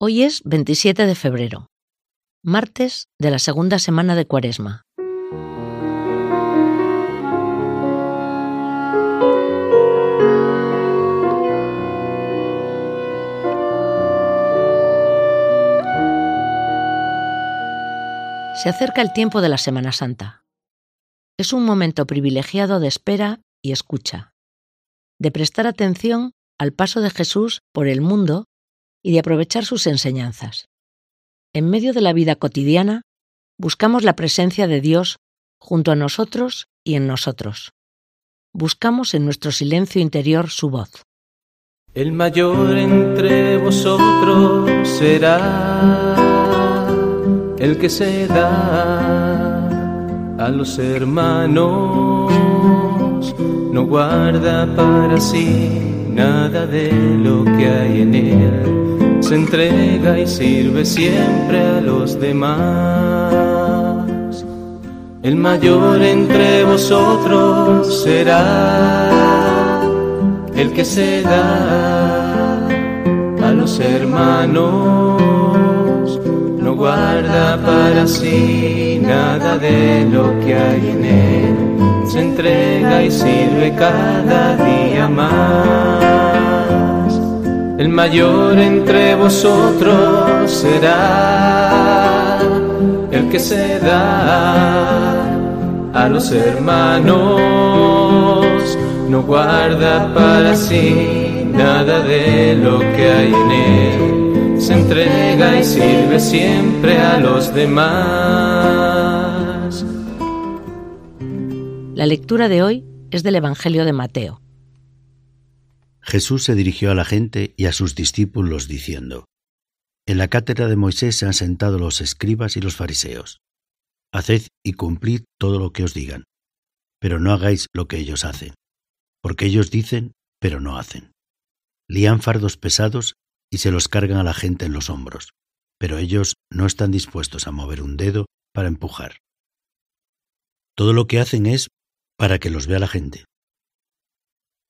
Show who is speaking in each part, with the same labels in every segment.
Speaker 1: Hoy es 27 de febrero, martes de la segunda semana de Cuaresma. Se acerca el tiempo de la Semana Santa. Es un momento privilegiado de espera y escucha, de prestar atención al paso de Jesús por el mundo y de aprovechar sus enseñanzas. En medio de la vida cotidiana, buscamos la presencia de Dios junto a nosotros y en nosotros. Buscamos en nuestro silencio interior su voz.
Speaker 2: El mayor entre vosotros será el que se da a los hermanos, no guarda para sí nada de lo que hay en él se entrega y sirve siempre a los demás. El mayor entre vosotros será el que se da a los hermanos. No guarda para sí nada de lo que hay en él. Se entrega y sirve cada día más. El mayor entre vosotros será el que se da a los hermanos. No guarda para sí nada de lo que hay en él. Se entrega y sirve siempre a los demás.
Speaker 1: La lectura de hoy es del Evangelio de Mateo.
Speaker 3: Jesús se dirigió a la gente y a sus discípulos diciendo, En la cátedra de Moisés se han sentado los escribas y los fariseos. Haced y cumplid todo lo que os digan, pero no hagáis lo que ellos hacen, porque ellos dicen, pero no hacen. Lían fardos pesados y se los cargan a la gente en los hombros, pero ellos no están dispuestos a mover un dedo para empujar. Todo lo que hacen es para que los vea la gente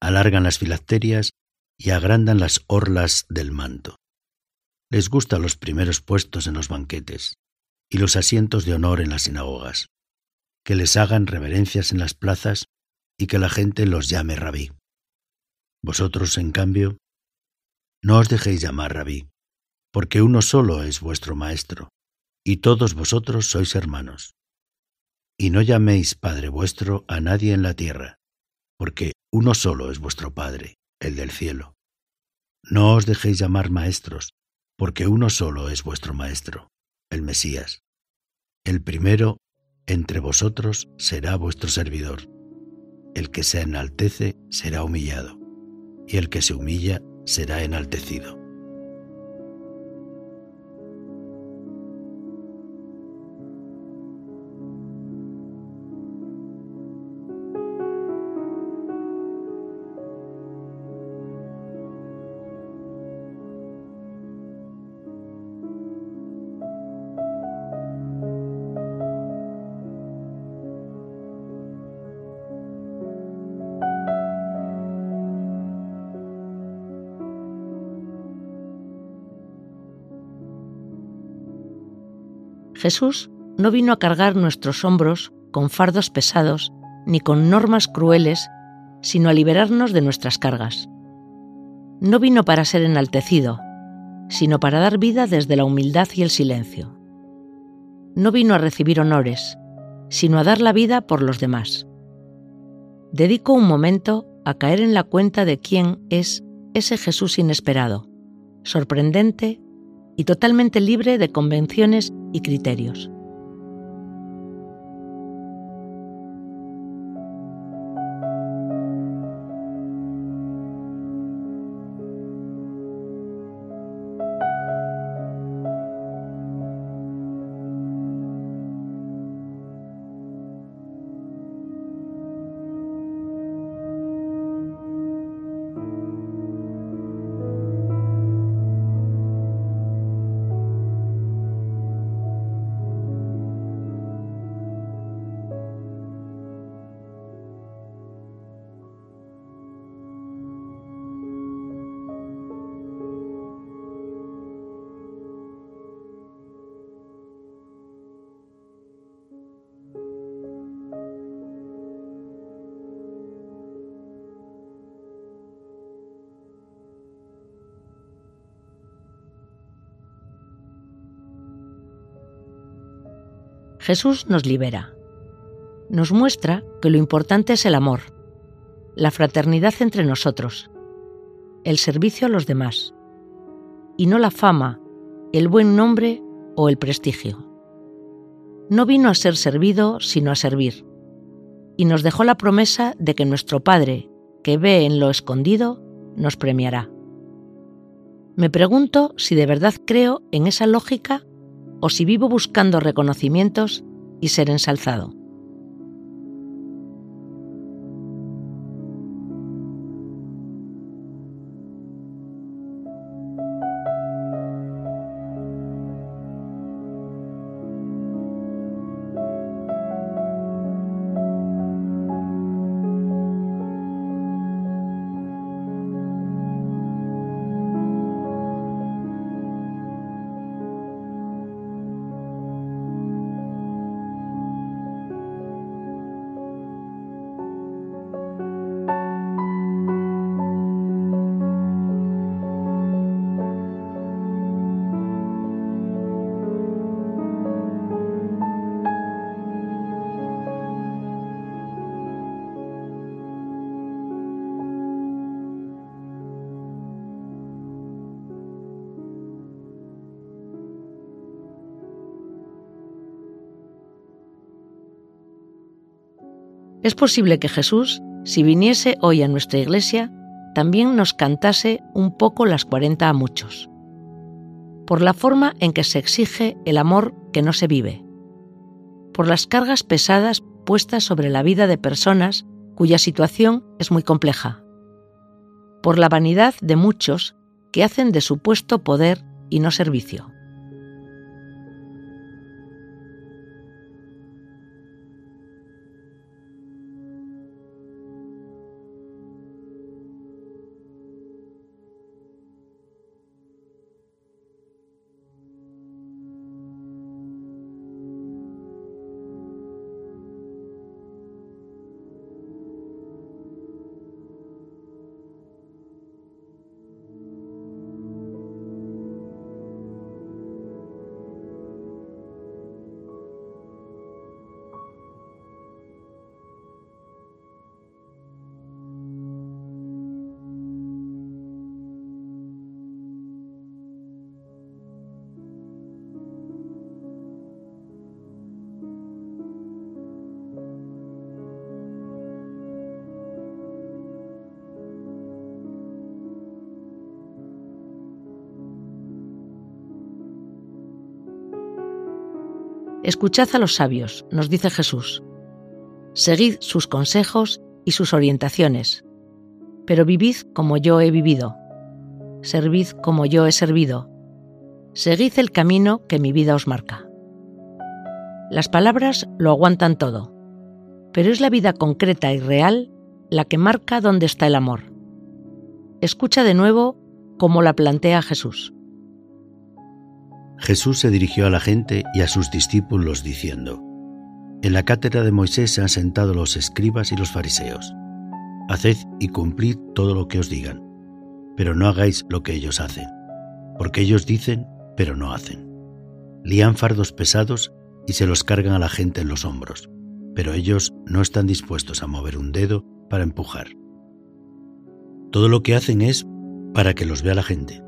Speaker 3: alargan las filacterias y agrandan las orlas del manto. Les gustan los primeros puestos en los banquetes y los asientos de honor en las sinagogas, que les hagan reverencias en las plazas y que la gente los llame rabí. Vosotros, en cambio, no os dejéis llamar rabí, porque uno solo es vuestro maestro, y todos vosotros sois hermanos. Y no llaméis Padre vuestro a nadie en la tierra, porque uno solo es vuestro Padre, el del cielo. No os dejéis llamar maestros, porque uno solo es vuestro Maestro, el Mesías. El primero entre vosotros será vuestro servidor. El que se enaltece será humillado, y el que se humilla será enaltecido.
Speaker 1: Jesús no vino a cargar nuestros hombros con fardos pesados ni con normas crueles, sino a liberarnos de nuestras cargas. No vino para ser enaltecido, sino para dar vida desde la humildad y el silencio. No vino a recibir honores, sino a dar la vida por los demás. Dedico un momento a caer en la cuenta de quién es ese Jesús inesperado, sorprendente y totalmente libre de convenciones y criterios. Jesús nos libera. Nos muestra que lo importante es el amor, la fraternidad entre nosotros, el servicio a los demás, y no la fama, el buen nombre o el prestigio. No vino a ser servido, sino a servir, y nos dejó la promesa de que nuestro Padre, que ve en lo escondido, nos premiará. Me pregunto si de verdad creo en esa lógica o si vivo buscando reconocimientos y ser ensalzado. Es posible que Jesús, si viniese hoy a nuestra iglesia, también nos cantase un poco las 40 a muchos, por la forma en que se exige el amor que no se vive, por las cargas pesadas puestas sobre la vida de personas cuya situación es muy compleja, por la vanidad de muchos que hacen de supuesto poder y no servicio. Escuchad a los sabios, nos dice Jesús. Seguid sus consejos y sus orientaciones, pero vivid como yo he vivido. Servid como yo he servido. Seguid el camino que mi vida os marca. Las palabras lo aguantan todo, pero es la vida concreta y real la que marca dónde está el amor. Escucha de nuevo cómo la plantea Jesús.
Speaker 3: Jesús se dirigió a la gente y a sus discípulos diciendo, En la cátedra de Moisés se han sentado los escribas y los fariseos. Haced y cumplid todo lo que os digan, pero no hagáis lo que ellos hacen, porque ellos dicen, pero no hacen. Lían fardos pesados y se los cargan a la gente en los hombros, pero ellos no están dispuestos a mover un dedo para empujar. Todo lo que hacen es para que los vea la gente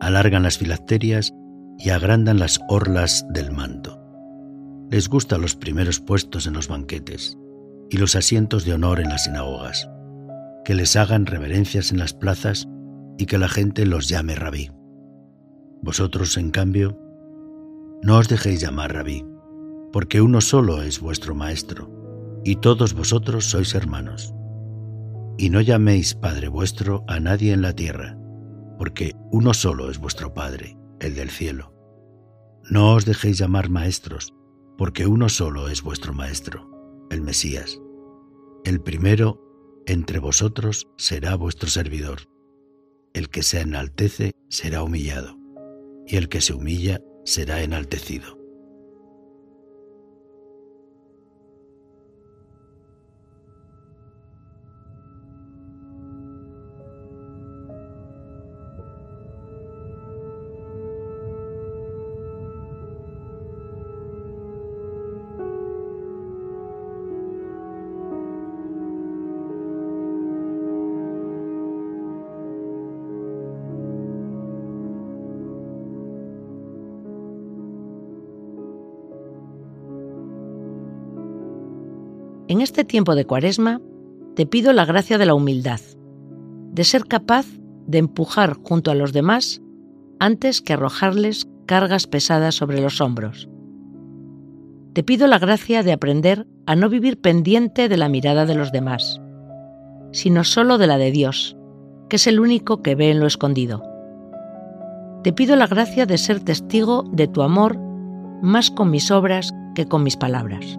Speaker 3: alargan las filacterias y agrandan las orlas del manto. Les gustan los primeros puestos en los banquetes y los asientos de honor en las sinagogas, que les hagan reverencias en las plazas y que la gente los llame rabí. Vosotros, en cambio, no os dejéis llamar rabí, porque uno solo es vuestro maestro, y todos vosotros sois hermanos. Y no llaméis Padre vuestro a nadie en la tierra, porque uno solo es vuestro Padre, el del cielo. No os dejéis llamar maestros, porque uno solo es vuestro Maestro, el Mesías. El primero entre vosotros será vuestro servidor. El que se enaltece será humillado, y el que se humilla será enaltecido.
Speaker 1: En este tiempo de cuaresma, te pido la gracia de la humildad, de ser capaz de empujar junto a los demás antes que arrojarles cargas pesadas sobre los hombros. Te pido la gracia de aprender a no vivir pendiente de la mirada de los demás, sino solo de la de Dios, que es el único que ve en lo escondido. Te pido la gracia de ser testigo de tu amor más con mis obras que con mis palabras.